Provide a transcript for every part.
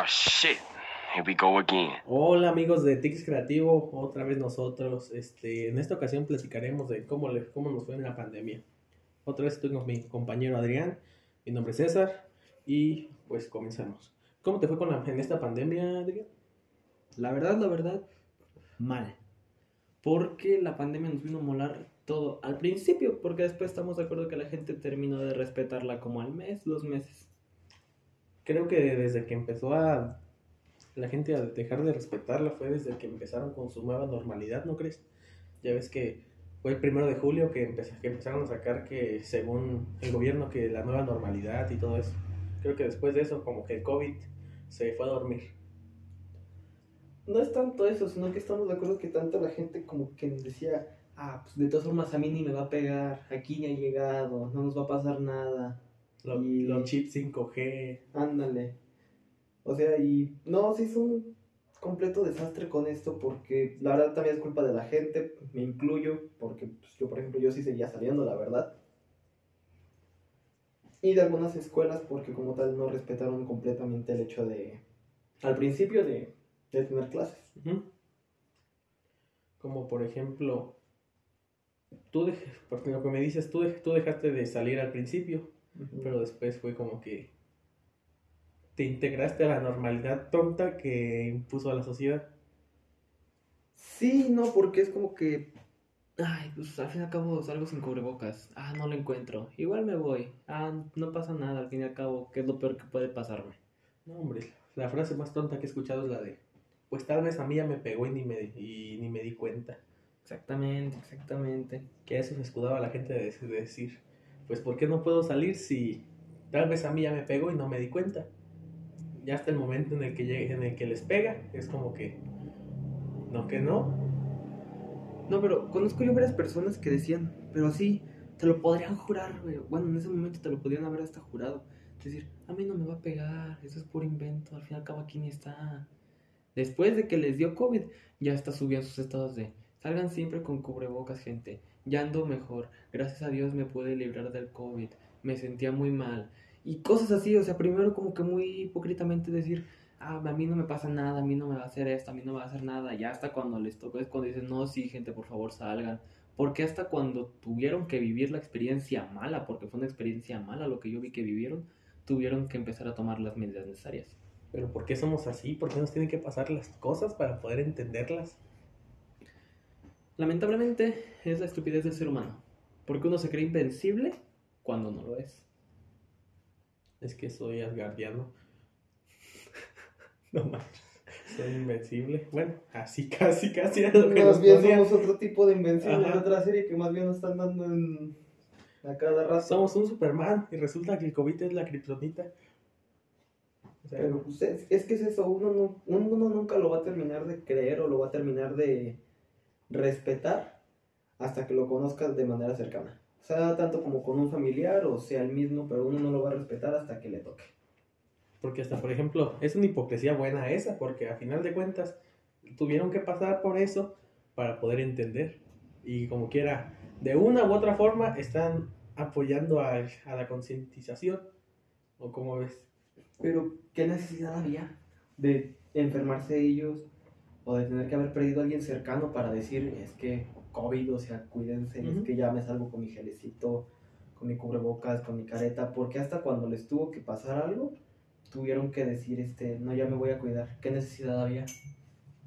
Oh shit. Here we go again. Hola amigos de Tix Creativo, otra vez nosotros. Este, en esta ocasión platicaremos de cómo, le, cómo nos fue en la pandemia. Otra vez estoy con mi compañero Adrián, mi nombre es César y pues comenzamos. ¿Cómo te fue con la, en esta pandemia, Adrián? La verdad, la verdad, mal. Porque la pandemia nos vino a molar todo al principio, porque después estamos de acuerdo que la gente terminó de respetarla como al mes, dos meses. Creo que desde que empezó a la gente a dejar de respetarla fue desde que empezaron con su nueva normalidad, ¿no crees? Ya ves que fue el primero de julio que, que empezaron a sacar que según el gobierno que la nueva normalidad y todo eso. Creo que después de eso como que el COVID se fue a dormir. No es tanto eso, sino que estamos de acuerdo que tanto la gente como que decía, ah, pues de todas formas a mí ni me va a pegar, aquí ni ha llegado, no nos va a pasar nada. Lo, Y- Los chips 5G. Ándale. O sea, y no, sí es un completo desastre con esto porque la verdad también es culpa de la gente, me incluyo, porque pues, yo, por ejemplo, yo sí seguía saliendo, la verdad. Y de algunas escuelas porque como tal no respetaron completamente el hecho de, al principio, de, de tener clases. Como por ejemplo, tú dej- porque lo que me dices, tú, tú dejaste de salir al principio, pero después fue como que te integraste a la normalidad tonta que impuso a la sociedad. Sí, no, porque es como que. Ay, pues al fin y al cabo salgo sin cubrebocas. Ah, no lo encuentro. Igual me voy. Ah, no pasa nada, al fin y al cabo, ¿qué es lo peor que puede pasarme? No, hombre, la frase más tonta que he escuchado es la de, pues tal vez a mí ya me pegó y ni me, y ni me di cuenta. Exactamente, exactamente. Que a eso se escudaba la gente de, de decir, pues ¿por qué no puedo salir si tal vez a mí ya me pegó y no me di cuenta? Ya hasta el momento en el que llegue, en el que les pega, es como que, no que no, No, pero conozco yo varias personas que decían, pero sí, te lo podrían jurar, güey. Bueno, en ese momento te lo podrían haber hasta jurado. Es decir, a mí no me va a pegar, eso es puro invento, al fin y al cabo aquí ni está. Después de que les dio COVID, ya hasta subían sus estados de, salgan siempre con cubrebocas, gente. Ya ando mejor, gracias a Dios me pude librar del COVID, me sentía muy mal. Y cosas así, o sea, primero como que muy hipócritamente decir, ah, a mí no me pasa nada, a mí no me va a hacer esto, a mí no me va a hacer nada. Ya hasta cuando les tocó es cuando dicen, no, sí, gente, por favor salgan. Porque hasta cuando tuvieron que vivir la experiencia mala, porque fue una experiencia mala lo que yo vi que vivieron, tuvieron que empezar a tomar las medidas necesarias. pero ¿por qué somos así? ¿Por qué nos tienen que pasar las cosas para poder entenderlas? Lamentablemente es la estupidez del ser humano, porque uno se cree invencible cuando no lo es. Es que soy asgardiano. no manches. Soy invencible. Bueno, así casi, casi era lo que nos Más bien somos otro tipo de invencible Ajá. de otra serie que más bien nos están dando en... a cada rato. Somos un Superman y resulta que el COVID es la kriptonita. O sea, Pero pues, es, es que es eso, uno, no, uno nunca lo va a terminar de creer o lo va a terminar de respetar hasta que lo conozcas de manera cercana. O sea, tanto como con un familiar o sea el mismo, pero uno no lo va a respetar hasta que le toque. porque hasta, por ejemplo, es una hipocresía buena esa, porque a final de cuentas tuvieron que pasar por eso para poder entender. Y como quiera, de una u otra forma están apoyando a, a la concientización. ¿O como ves? Pero, ¿qué necesidad había de enfermarse ellos o de tener que haber perdido a alguien cercano para decir, es que COVID, o sea, cuídense, es que ya me salgo con mi gelecito, con mi cubrebocas, con mi careta, porque hasta cuando les tuvo que pasar algo, tuvieron que decir, este, no, ya me voy a cuidar. ¿Qué necesidad había?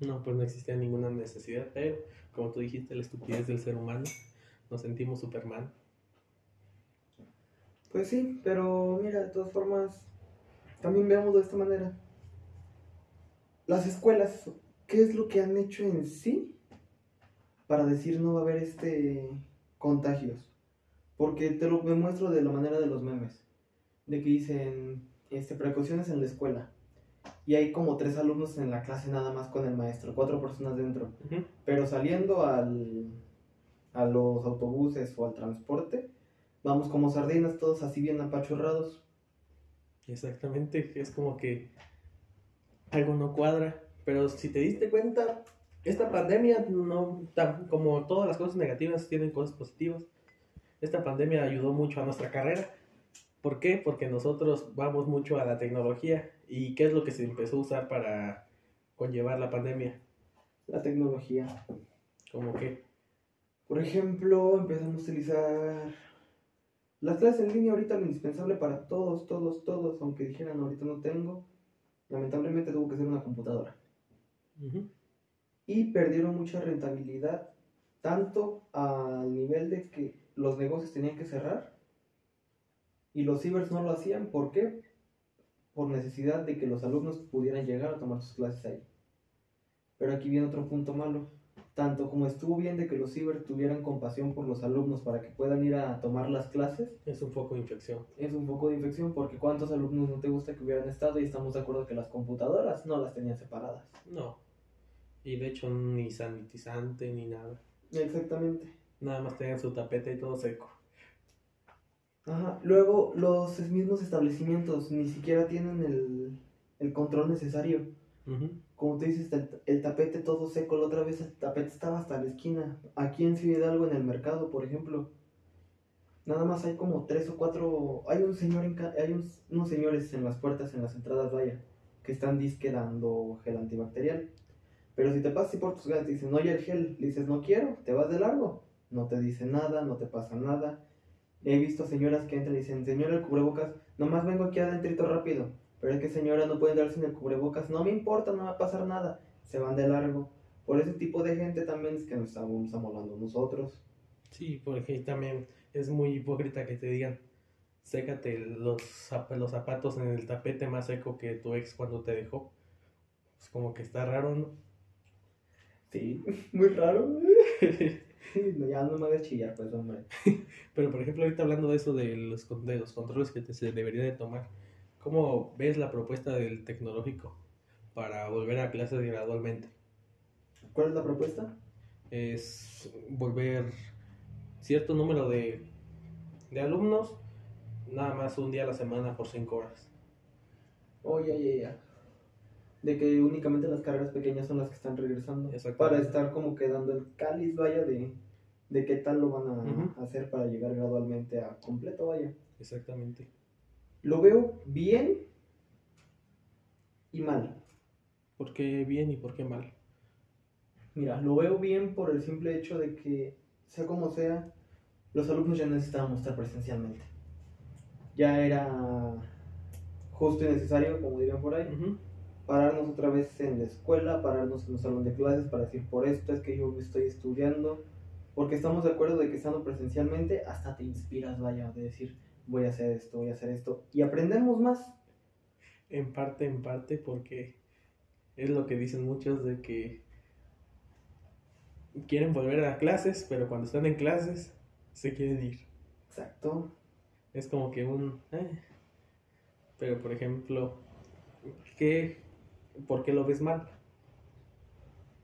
No, pues no existía ninguna necesidad, pero como tú dijiste, la estupidez del ser humano, nos sentimos Superman. Pues sí, pero mira, de todas formas, también veámoslo de esta manera. Las escuelas, ¿qué es lo que han hecho en sí para decir no va a haber este contagios? Porque te lo demuestro de la manera de los memes, de que dicen este precauciones en la escuela y hay como tres alumnos en la clase nada más con el maestro, cuatro personas dentro. Pero saliendo al, a los autobuses o al transporte, vamos como sardinas, todos así bien apachurrados. Exactamente, es como que algo no cuadra, pero si te diste cuenta, esta pandemia no, como todas las cosas negativas tienen cosas positivas. Esta pandemia ayudó mucho a nuestra carrera ¿Por qué? Porque nosotros vamos mucho a la tecnología. ¿Y qué es lo que se empezó a usar para conllevar la pandemia? La tecnología. ¿Cómo qué? Por ejemplo, empezamos a utilizar las clases en línea ahorita lo indispensable para todos, todos, todos, aunque dijeran ahorita no tengo, lamentablemente tuvo que ser una computadora. Y perdieron mucha rentabilidad, tanto al nivel de que los negocios tenían que cerrar y los cibers no lo hacían. ¿Por qué? Por necesidad de que los alumnos pudieran llegar a tomar sus clases ahí. Pero aquí viene otro punto malo. Tanto como estuvo bien de que los ciber tuvieran compasión por los alumnos para que puedan ir a tomar las clases, Es un foco de infección. es un poco de infección porque cuántos alumnos no te gusta que hubieran estado y estamos de acuerdo que las computadoras no las tenían separadas. No. Y de hecho ni sanitizante ni nada. Exactamente. Nada más tenían su tapete y todo seco. Ajá. Luego los mismos establecimientos ni siquiera tienen el, el control necesario. Como tú dices, el, el tapete todo seco, la otra vez el tapete estaba hasta la esquina. Aquí en Ciudad Hidalgo, en el mercado, por ejemplo, nada más hay como tres o cuatro. Hay un señor en ca- hay unos señores en las puertas, en las entradas, vaya, que están disque dando gel antibacterial. Pero si te pasas y por tus ganas te dicen, oye, el gel, dices, no quiero, te vas de largo. No te dicen nada, no te pasa nada. He visto señoras que entran y dicen, señora, el cubrebocas, nomás vengo aquí adentrito rápido. Pero es que señora no puede entrar sin el cubrebocas, no me importa, no va a pasar nada. Se van de largo. Por ese tipo de gente también es que nos estamos amolando nosotros. Sí, porque también es muy hipócrita que te digan, sécate los, los zapatos en el tapete más seco que tu ex cuando te dejó. Es como que está raro, ¿no? Sí, muy raro. Ya no me hagas chillar, pues, hombre. Pero por ejemplo, ahorita hablando de eso de los, con- de los controles que te- se debería de tomar, ¿cómo ves la propuesta del tecnológico para volver a clases gradualmente? ¿Cuál es la propuesta? Es volver cierto número de, de alumnos, nada más un día a la semana por cinco horas. Oh, ya, ya, ya. De que únicamente las carreras pequeñas son las que están regresando. Para estar como quedando el cáliz, vaya, de, de qué tal lo van a hacer para llegar gradualmente a completo, vaya. Exactamente. Lo veo bien y mal. ¿Por qué bien y por qué mal? Mira, lo veo bien por el simple hecho de que, sea como sea, los alumnos ya necesitábamos estar presencialmente. Ya era justo y necesario, como dirían por ahí. Pararnos otra vez en la escuela, pararnos en un salón de clases para decir, por esto es que yo estoy estudiando, porque estamos de acuerdo de que estando presencialmente hasta te inspiras, vaya, de decir, voy a hacer esto, voy a hacer esto, y aprendemos más. En parte, en parte, porque es lo que dicen muchos de que quieren volver a clases, pero cuando están en clases se quieren ir. Exacto. Es como que un... eh. Pero, por ejemplo, ¿qué, ¿por qué lo ves mal?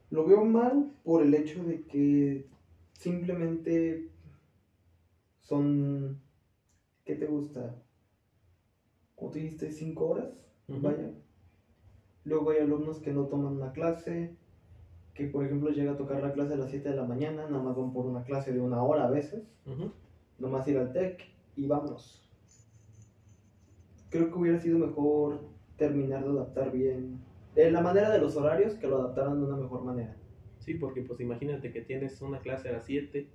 Lo veo mal por el hecho de que simplemente son, ¿qué te gusta? Como tú dijiste, cinco horas, vaya. Luego hay alumnos que no toman una clase, que por ejemplo llega a tocar la clase a las 7 de la mañana, nada más van por una clase de una hora a veces, Ujú. nomás ir al TEC y vámonos. Creo que hubiera sido mejor terminar de adaptar bien, de la manera de los horarios, que lo adaptaran de una mejor manera. Sí, porque pues imagínate que tienes una clase a las 7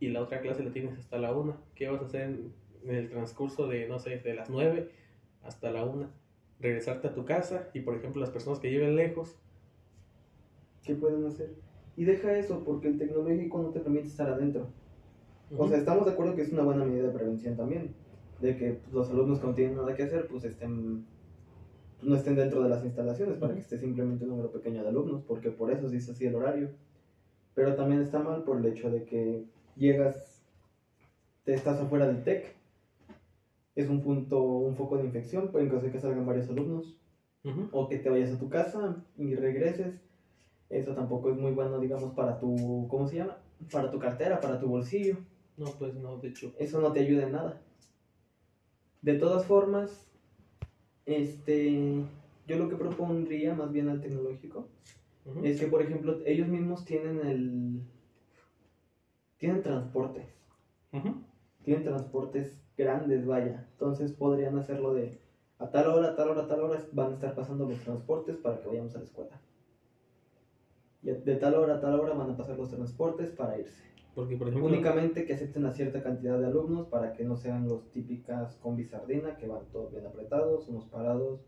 y la otra clase la tienes hasta la 1. ¿Qué vas a hacer en, el transcurso de, no sé, de las 9 hasta la 1? Regresarte a tu casa y, por ejemplo, las personas que viven lejos, ¿Qué pueden hacer? Y deja eso, porque el tecnológico no te permite estar adentro. O Ujú. sea, estamos de acuerdo que es una buena medida de prevención también. De que pues, los alumnos que no tienen nada que hacer, pues estén pues, no estén dentro de las instalaciones para que esté simplemente un número pequeño de alumnos, porque por eso se hizo así el horario. Pero también está mal por el hecho de que llegas, te estás afuera del TEC, es un punto, un foco de infección, en caso de que salgan varios alumnos, o que te vayas a tu casa y regreses. Eso tampoco es muy bueno, digamos, para tu, ¿cómo se llama? Para tu cartera, para tu bolsillo. No, pues no, de hecho. Eso no te ayuda en nada. De todas formas, este, yo lo que propondría más bien al tecnológico es que, por ejemplo, ellos mismos tienen el, tienen transportes, tienen transportes grandes, vaya. Entonces podrían hacerlo de a tal hora, a tal hora, a tal hora van a estar pasando los transportes para que vayamos a la escuela. Y de tal hora a tal hora van a pasar los transportes para irse. Porque, por ejemplo, Únicamente que acepten a cierta cantidad de alumnos para que no sean los típicas combi sardina que van todos bien apretados, unos parados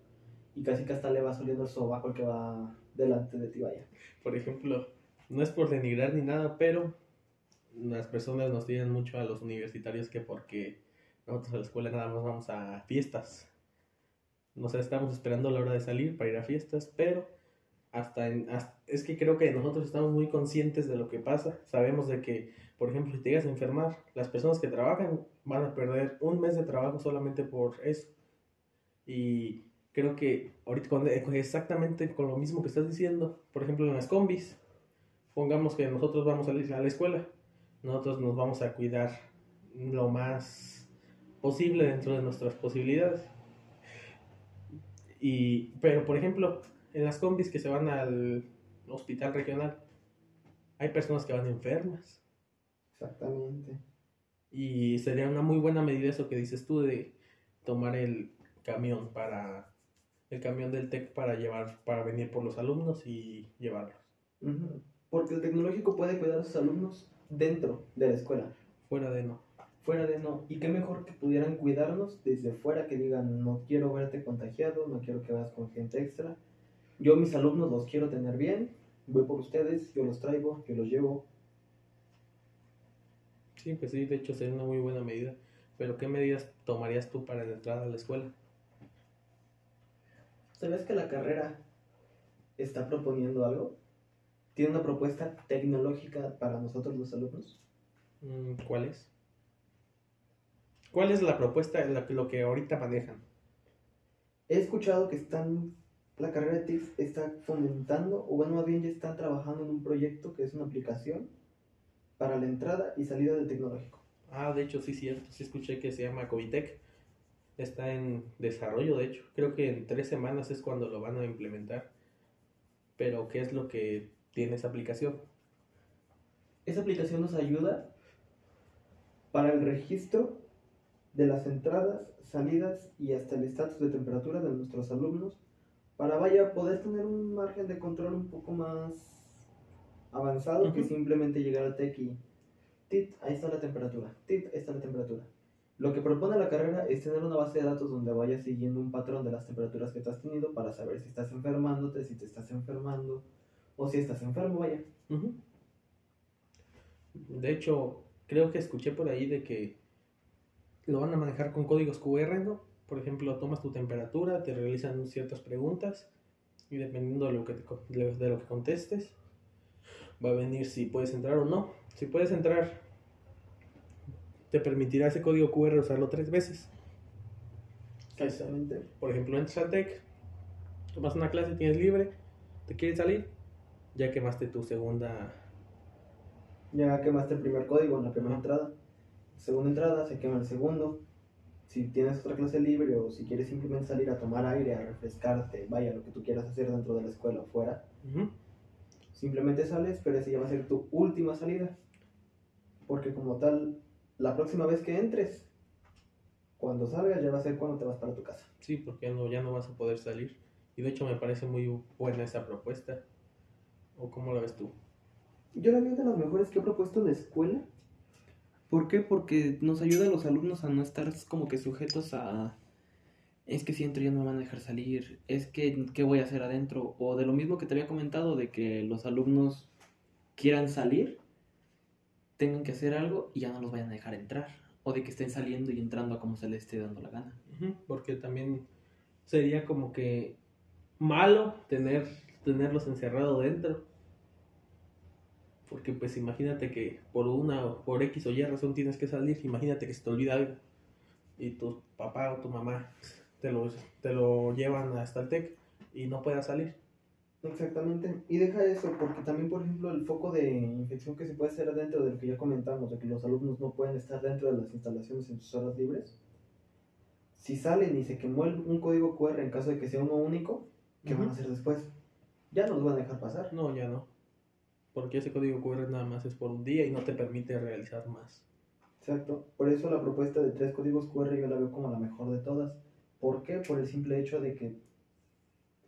y casi que hasta le va saliendo el sobaco el que va delante de ti, vaya. por ejemplo, no es por denigrar ni nada, pero las personas nos tienen mucho a los universitarios que porque nosotros a la escuela nada más vamos a fiestas. No sé, estamos esperando la hora de salir para ir a fiestas, pero hasta, en, es que creo que nosotros estamos muy conscientes de lo que pasa. Sabemos de que, por ejemplo, si te llegas a enfermar, las personas que trabajan van a perder un mes de trabajo solamente por eso. Y creo que ahorita con- exactamente con lo mismo que estás diciendo, por ejemplo, en las combis, pongamos que nosotros vamos a la a la escuela, nosotros nos vamos a cuidar lo más posible dentro de nuestras posibilidades. Y, pero, por ejemplo, en las combis que se van al hospital regional, hay personas que van enfermas. Exactamente. Y sería una muy buena medida eso que dices tú de tomar el camión para el camión del TEC para llevar para venir por los alumnos y llevarlos. Porque el tecnológico puede cuidar a sus alumnos dentro de la escuela. Fuera de no. Fuera de no. Y qué mejor que pudieran cuidarnos desde fuera, que digan, no quiero verte contagiado, no quiero que vayas con gente extra. Yo mis alumnos los quiero tener bien, voy por ustedes, yo los traigo, yo los llevo. Sí, pues sí, de hecho sería una muy buena medida. Pero ¿qué medidas tomarías tú para la entrada a la escuela? ¿Sabes que la carrera está proponiendo algo? Tiene una propuesta tecnológica para nosotros los alumnos. Mm, ¿Cuál es? ¿Cuál es la propuesta, lo que ahorita manejan? He escuchado que están, la carrera de TICS está fomentando, o bueno, más bien ya están trabajando en un proyecto que es una aplicación para la entrada y salida del tecnológico. Ah, de hecho, sí, cierto. Sí escuché que se llama Covitec. Está en desarrollo, de hecho. Creo que en tres semanas es cuando lo van a implementar. Pero, ¿qué es lo que tiene esa aplicación? Esa aplicación nos ayuda para el registro de las entradas, salidas y hasta el estatus de temperatura de nuestros alumnos para vaya poder tener un margen de control un poco más avanzado que simplemente llegar al TEC y tit, ahí está la temperatura, tit, ahí está la temperatura. Lo que propone la carrera es tener una base de datos donde vayas siguiendo un patrón de las temperaturas que te has tenido para saber si estás enfermándote, si te estás enfermando o si estás enfermo, vaya. De hecho, creo que escuché por ahí de que lo van a manejar con códigos QR, ¿no? Por ejemplo, tomas tu temperatura, te realizan ciertas preguntas y dependiendo de lo que, te de lo que contestes, va a venir si puedes entrar o no. Si puedes entrar, te permitirá ese código QR usarlo tres veces. Exactamente. Por ejemplo, entras al TEC, tomas una clase, tienes libre, te quieres salir, ya quemaste tu segunda Ya quemaste el primer código en la primera entrada. Segunda entrada, se quema el segundo. Si tienes otra clase libre o si quieres simplemente salir a tomar aire, a refrescarte, vaya lo que tú quieras hacer dentro de la escuela o fuera, Ujú. simplemente sales, pero esa ya va a ser tu última salida. Porque como tal, la próxima vez que entres, cuando salgas ya va a ser cuando te vas para tu casa. Sí, porque ya no, ya no vas a poder salir. Y de hecho me parece muy buena esa propuesta. ¿O cómo la ves tú? Yo la veo de las mejores que he propuesto la escuela. ¿Por qué? Porque nos ayuda a los alumnos a no estar como que sujetos a... Es que si entro ya no me van a dejar salir. Es que, ¿qué voy a hacer adentro? O de lo mismo que te había comentado, de que los alumnos quieran salir, tengan que hacer algo y ya no los vayan a dejar entrar. O de que estén saliendo y entrando a como se les esté dando la gana. Porque también sería como que malo tener, tenerlos encerrado dentro. Porque pues imagínate que por una o por X o Y razón tienes que salir, imagínate que se te olvida algo y tu papá o tu mamá te lo, te lo llevan hasta el TEC y no puedas salir. Exactamente. Y deja eso, porque también, por ejemplo, el foco de infección que se puede hacer dentro de lo que ya comentamos, de que los alumnos no pueden estar dentro de las instalaciones en sus horas libres. Si salen y se quemó el- un código QR en caso de que sea uno único, ¿qué van a hacer después? Ya no los van a dejar pasar. No, ya no. Porque ese código QR nada más es por un día y no te permite realizar más. Exacto. Por eso la propuesta de tres códigos QR yo la veo como la mejor de todas. ¿Por qué? Por el simple hecho de que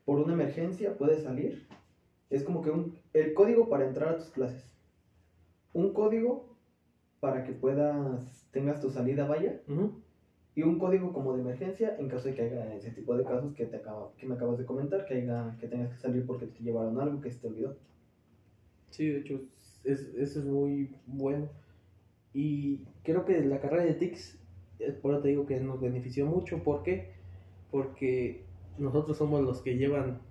por una emergencia puedes salir. Es como que un, el código para entrar a tus clases. Un código para que puedas, tengas tu salida vaya. Ujú. Y un código como de emergencia en caso de que haya ese tipo de casos que, te acaba, que me acabas de comentar, que, haya, que tengas que salir porque te llevaron algo que se te olvidó. Sí, de hecho, es, eso es muy bueno. Y creo que la carrera de TICS, eh, por eso te digo que nos benefició mucho. ¿Por qué? Porque nosotros somos los que llevan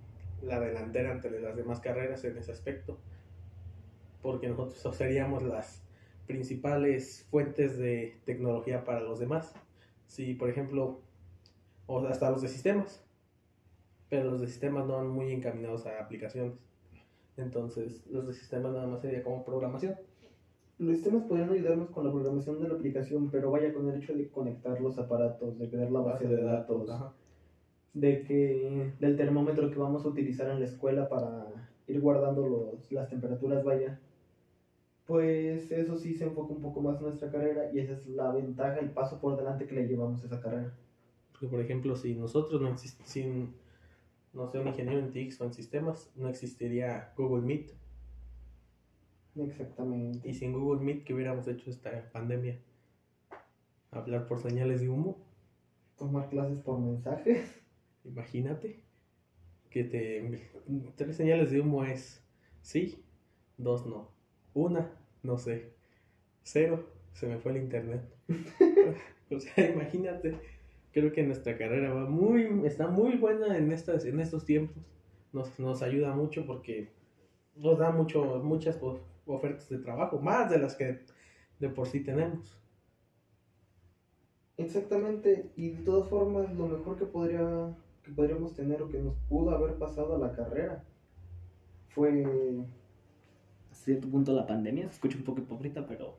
la delantera entre las demás carreras en ese aspecto. Porque nosotros seríamos las principales fuentes de tecnología para los demás. Si, por ejemplo, o hasta los de sistemas. Pero los de sistemas no van muy encaminados a aplicaciones. Entonces, los de sistemas nada más sería como programación. Los sistemas podrían ayudarnos con la programación de la aplicación, pero vaya con el hecho de conectar los aparatos, de crear la base de datos, Ajá. de que del termómetro que vamos a utilizar en la escuela para ir guardando los, las temperaturas, vaya. Pues eso sí se enfoca un poco más en nuestra carrera y esa es la ventaja, el paso por delante que le llevamos a esa carrera. Porque, por ejemplo, si nosotros no exist sin, no sé, un ingeniero en TICS o en sistemas, no existiría Google Meet. Exactamente. Y sin Google Meet, ¿qué hubiéramos hecho esta pandemia? Hablar por señales de humo. Tomar clases por mensaje. Imagínate que te tres señales de humo es sí, dos no, una no sé, cero se me fue el internet. o sea, imagínate, creo que nuestra carrera va muy, está muy buena en estas, en estos tiempos. Nos, nos ayuda mucho porque nos da mucho, muchas of- ofertas de trabajo, más de las que de por sí tenemos. Exactamente, y de todas formas, lo mejor que, podría, que podríamos tener o que nos pudo haber pasado a la carrera fue hasta cierto punto la pandemia. Se escucha un poco hipócrita, pero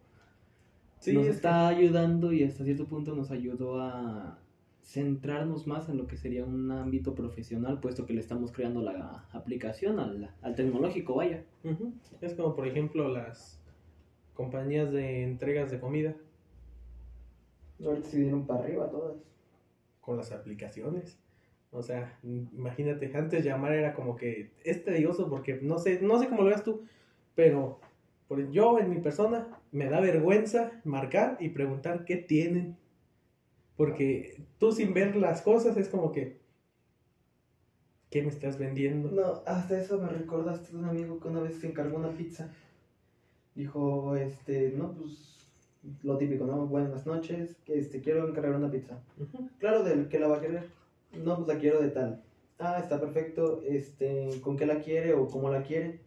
Sí, nos es que- está ayudando y hasta cierto punto nos ayudó a centrarnos más en lo que sería un ámbito profesional, puesto que le estamos creando la aplicación al, al tecnológico, vaya. Es como por ejemplo las compañías de entregas de comida Ahorita se dieron para arriba todas. con las aplicaciones. O sea, im- imagínate, antes llamar era como que es tedioso porque no sé, no sé cómo lo veas tú, pero por yo en mi persona me da vergüenza marcar y preguntar qué tienen. Porque tú sin ver las cosas es como que ¿qué me estás vendiendo? No, hasta eso me recordaste de un amigo que una vez se encargó una pizza. Dijo, este, no, pues, lo típico, ¿no? Buenas noches, que este, quiero encargar una pizza. Ujú. Claro, ¿de qué la va a querer? No, pues la quiero de tal. Ah, está perfecto, este, ¿con qué la quiere o cómo la quiere?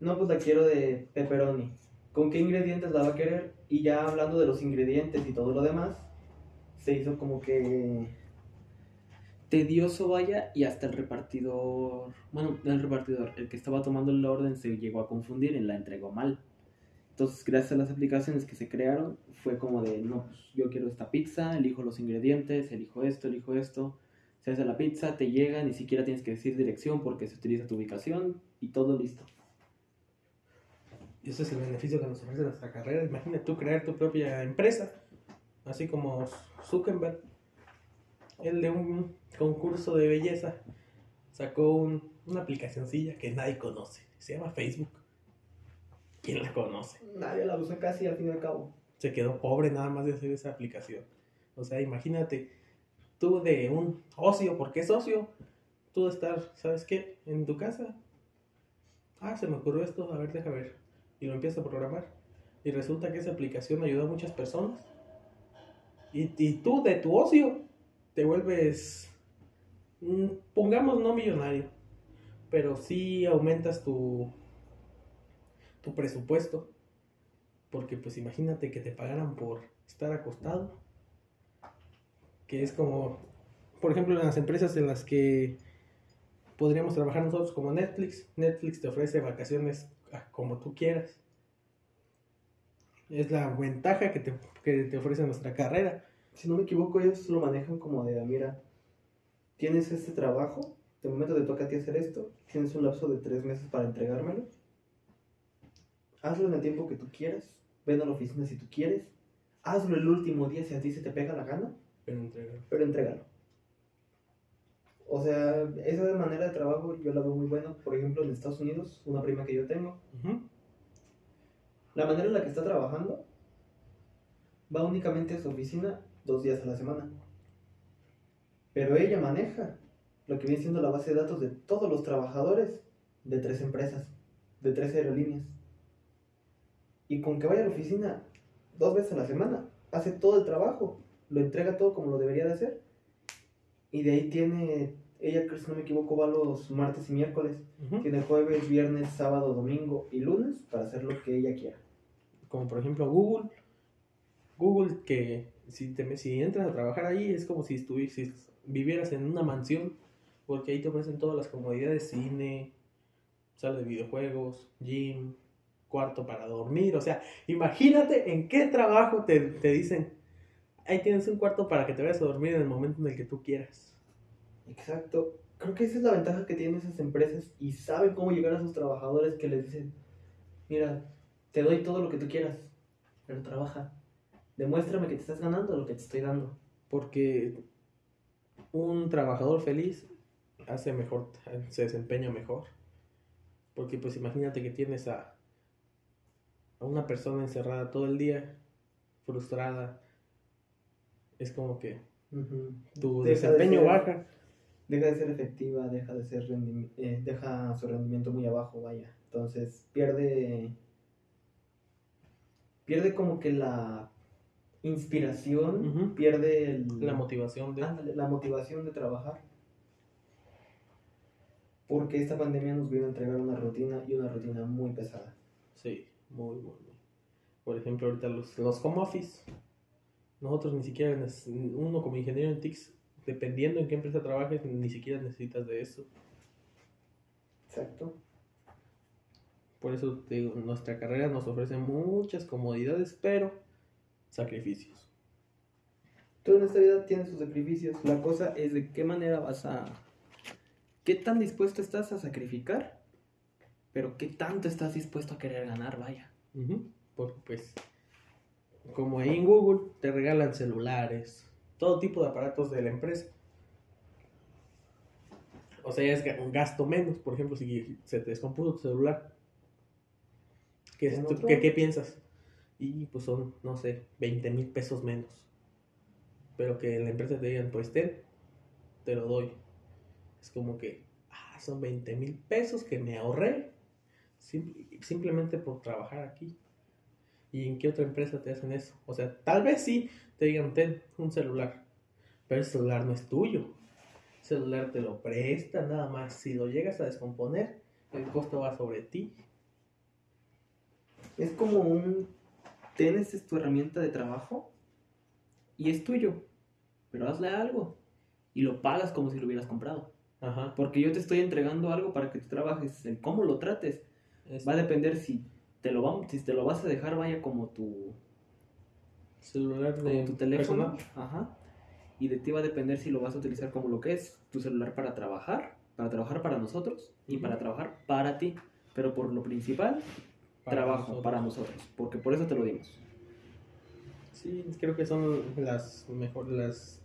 No, pues la quiero de pepperoni. ¿Con qué ingredientes la va a querer? Y ya hablando de los ingredientes y todo lo demás, se hizo como que tedioso vaya y hasta el repartidor, bueno, no el repartidor, el que estaba tomando la orden se llegó a confundir y la entregó mal. Entonces, gracias a las aplicaciones que se crearon, fue como de, no, pues yo quiero esta pizza, elijo los ingredientes, elijo esto, elijo esto, se hace la pizza, te llega, ni siquiera tienes que decir dirección porque se utiliza tu ubicación y todo listo. Y ese es el beneficio que nos ofrece nuestra carrera. Imagina tú crear tu propia empresa, así como Zuckerberg. Él de un concurso de belleza sacó un- una aplicacioncilla que nadie conoce. Se llama Facebook. ¿Quién la conoce? Nadie la usa casi al fin y al cabo. Se quedó pobre nada más de hacer esa aplicación. O sea, imagínate, tú de un ocio, porque es ocio, tú de estar, ¿sabes qué? En tu casa. Ah, se me ocurrió esto, a ver, deja ver. Y lo empiezas a programar. Y resulta que esa aplicación ayudó a muchas personas. Y, tú de tu ocio te vuelves, pongamos no millonario, pero sí aumentas tu, tu presupuesto. Porque pues imagínate que te pagaran por estar acostado. Que es como, por ejemplo, en las empresas en las que podríamos trabajar nosotros como Netflix. Netflix te ofrece vacaciones como tú quieras. Es la ventaja que te, que te ofrece nuestra carrera. Si no me equivoco, ellos lo manejan como de, mira, tienes este trabajo, de momento te toca a ti hacer esto, tienes un lapso de tres meses para entregármelo. Hazlo en el tiempo que tú quieras, ven a la oficina si tú quieres, hazlo el último día si a ti se te pega la gana, Pero entregar. pero entrégalo. O sea, esa manera de trabajo yo la veo muy buena. Por ejemplo, en Estados Unidos, una prima que yo tengo. La manera en la que está trabajando va únicamente a su oficina dos días a la semana. Pero ella maneja lo que viene siendo la base de datos de todos los trabajadores de tres empresas, de tres aerolíneas. Y con que vaya a la oficina dos veces a la semana, hace todo el trabajo, lo entrega todo como lo debería de hacer. Y de ahí tiene, ella si no me equivoco va los martes y miércoles. Tiene jueves, viernes, sábado, domingo y lunes para hacer lo que ella quiera. Como por ejemplo Google. Google que si, te, si entras a trabajar ahí es como si estuvieses, vivieras en una mansión. Porque ahí te ofrecen todas las comodidades, cine, sala de videojuegos, gym, cuarto para dormir. O sea, imagínate en qué trabajo te, te dicen, ahí tienes un cuarto para que te vayas a dormir en el momento en el que tú quieras. Exacto. Creo que esa es la ventaja que tienen esas empresas y saben cómo llegar a sus trabajadores que les dicen, mira, te doy todo lo que tú quieras, pero trabaja. Demuéstrame que te estás ganando lo que te estoy dando. Porque un trabajador feliz hace mejor, se desempeña mejor. Porque pues imagínate que tienes a, a una persona encerrada todo el día, frustrada. Es como que tu Deja de desempeño ser- baja. Deja de ser efectiva, deja de ser rendi- eh, deja su rendimiento muy abajo, vaya. Entonces pierde pierde como que la inspiración, pierde el- La motivación de... Ándale, la motivación de trabajar. Porque esta pandemia nos vino a entregar una rutina y una rutina muy pesada. Sí, muy, muy, muy. Por ejemplo, ahorita los, los home office. Nosotros ni siquiera, uno como ingeniero en TICS, dependiendo en qué empresa trabajes, ni siquiera necesitas de eso. Exacto. Por eso te digo, nuestra carrera nos ofrece muchas comodidades, pero sacrificios. Todo en esta vida tiene sus sacrificios. La cosa es de qué manera vas a... ¿Qué tan dispuesto estás a sacrificar? Pero qué tanto estás dispuesto a querer ganar, vaya. Porque pues, como ahí en Google, te regalan celulares, todo tipo de aparatos de la empresa. O sea, es un gasto menos, por ejemplo, si se te descompuso tu celular. ¿Qué, qué- qué piensas? Y pues son, no sé, 20 mil pesos menos. Pero que la empresa te digan, pues ten, te lo doy. Es como que, ah, son 20 mil pesos que me ahorré sim- simplemente por trabajar aquí. ¿Y en qué otra empresa te hacen eso? O sea, tal vez sí te digan, ten un celular, pero el celular no es tuyo. El celular te lo presta nada más. Si lo llegas a descomponer, el costo va sobre ti. Es como un... Tienes es tu herramienta de trabajo y es tuyo. Pero hazle algo. Y lo pagas como si lo hubieras comprado. Ajá. Porque yo te estoy entregando algo para que tú trabajes. El cómo lo trates Es va a depender si te lo, vamos, si te lo vas a dejar, vaya como tu, celular como de tu teléfono. personal. Ajá. Y de ti va a depender si lo vas a utilizar como lo que es tu celular para trabajar, para trabajar para nosotros y para trabajar para ti. Pero por lo principal, trabajo nosotros. para nosotros. Porque por eso te lo dimos. Sí, creo que son las mejor, las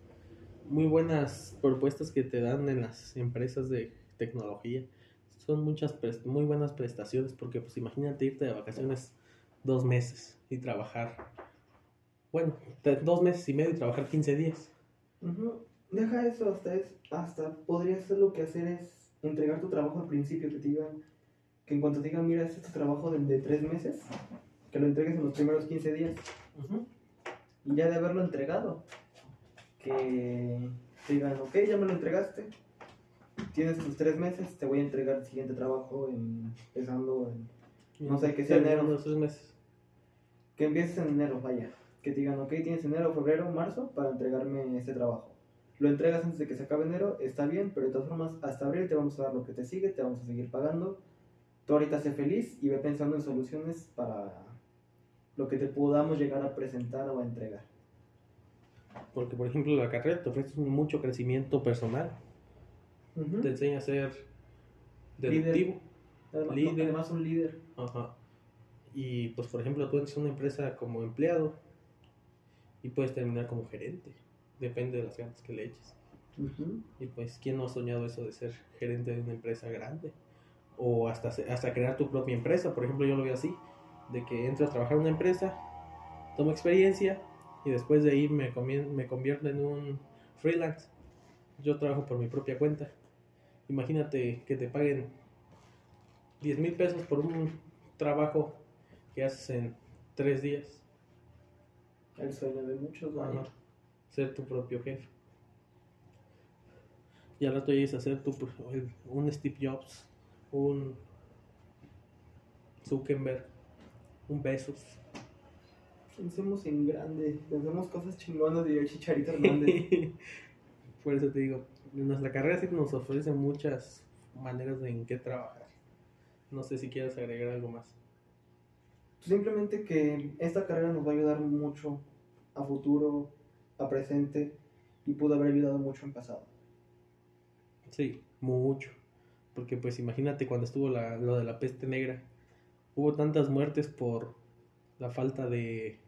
muy buenas propuestas que te dan en las empresas de tecnología. Son muchas muy buenas prestaciones porque pues imagínate irte de vacaciones dos meses y trabajar, bueno, dos meses y medio y trabajar 15 días. Deja eso, hasta, es, hasta podría ser lo que hacer es entregar tu trabajo al principio, que te digan, que en cuanto te digan, mira, este es tu trabajo de, de tres meses, que lo entregues en los primeros 15 días. Y ya de haberlo entregado, que te digan, ok, ya me lo entregaste, tienes tus tres meses, te voy a entregar el siguiente trabajo en- empezando en... No sé, que sea enero. Terminando los tres meses. Que empieces en enero, vaya. Que te digan, ok, tienes enero, febrero, marzo para entregarme este trabajo. Lo entregas antes de que se acabe enero, está bien, pero de todas formas, hasta abril te vamos a dar lo que te sigue, te vamos a seguir pagando. Tú ahorita sé feliz y ve pensando en soluciones para lo que te podamos llegar a presentar o a entregar. Porque por ejemplo la carrera te ofrece mucho crecimiento personal, te enseña a ser Líder. deductivo. Además, líder. además un líder. Ajá. Y pues por ejemplo tú entras a una empresa como empleado y puedes terminar como gerente. Depende de las ganas que le eches. Y pues, ¿quién no ha soñado eso de ser gerente de una empresa grande? O hasta, hasta crear tu propia empresa. Por ejemplo, yo lo veo así, de que entro a trabajar en una empresa, tomo experiencia y después de ahí me, me convierto en un freelance. Yo trabajo por mi propia cuenta. Imagínate que te paguen 10 mil pesos por un trabajo que haces en tres días. El sueño de muchos. Ajá. Ser tu propio jefe. Y al rato llegues a ser tu, un Steve Jobs, un Zuckerberg, un Bezos. Pensemos en grande, pensemos cosas chingonas, diría Chicharito Hernández. Por eso te digo, nuestra carrera sí nos ofrece muchas maneras de en qué trabajar. No sé si quieres agregar algo más. Simplemente que esta carrera nos va a ayudar mucho a futuro, a presente y pudo haber ayudado mucho en pasado. Sí, mucho. Porque pues imagínate cuando estuvo la, lo de la peste negra. Hubo tantas muertes por la falta de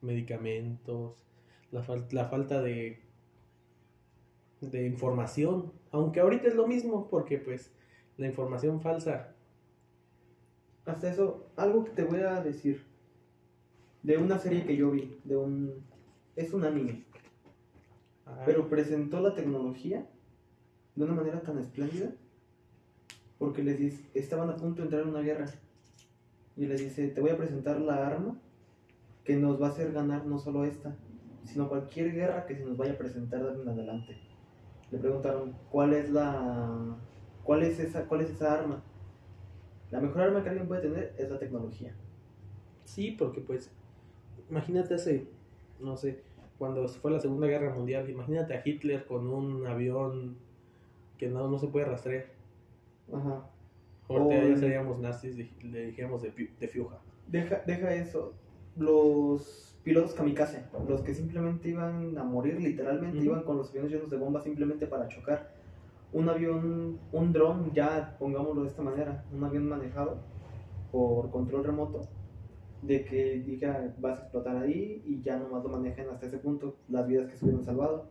medicamentos, la, fal- la falta de, de información. Aunque ahorita es lo mismo porque pues la información falsa. Hasta eso, algo que te voy a decir de una serie que yo vi, de un es un anime, pero presentó la tecnología de una manera tan espléndida porque les dice, estaban a punto de entrar en una guerra y les dice, te voy a presentar la arma que nos va a hacer ganar no solo esta, sino cualquier guerra que se nos vaya a presentar de en adelante. Le preguntaron, ¿cuál es la cuál es esa cuál es esa arma? La mejor arma que alguien puede tener es la tecnología. Sí, porque pues, imagínate hace, no sé, cuando fue la Segunda Guerra Mundial, imagínate a Hitler con un avión que no, no se puede rastrear. Ajá. Ahorita ya seríamos nazis, le dijimos de, de fiuja. Deja, deja eso. Los pilotos kamikaze, los que simplemente iban a morir, literalmente iban con los aviones llenos de bombas simplemente para chocar. Un avión, un dron, ya pongámoslo de esta manera, un avión manejado por control remoto, de que diga vas a explotar ahí y ya nomás lo manejen hasta ese punto, las vidas que se hubieran salvado.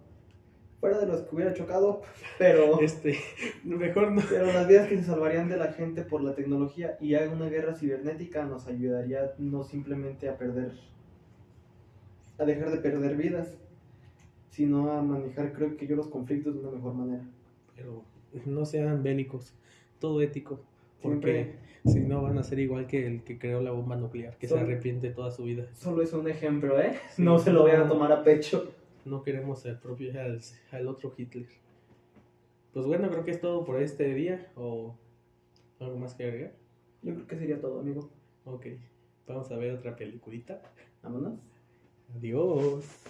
Fuera de los que hubiera chocado, pero... Este, mejor no. Pero las vidas que se salvarían de la gente por la tecnología y una guerra cibernética nos ayudaría no simplemente a perder, a dejar de perder vidas, sino a manejar, creo que yo, los conflictos de una mejor manera. Pero no sean bélicos, todo ético. Porque si no van a ser igual que el que creó la bomba nuclear, que Son- se arrepiente toda su vida. Solo es un ejemplo, ¿eh? Sí. No se lo vayan a tomar a pecho. No queremos ser propio al, al otro Hitler. Pues bueno, creo que es todo por este día. ¿O algo más que agregar? Yo creo que sería todo, amigo. Ok, vamos a ver otra peliculita. Vámonos. Adiós.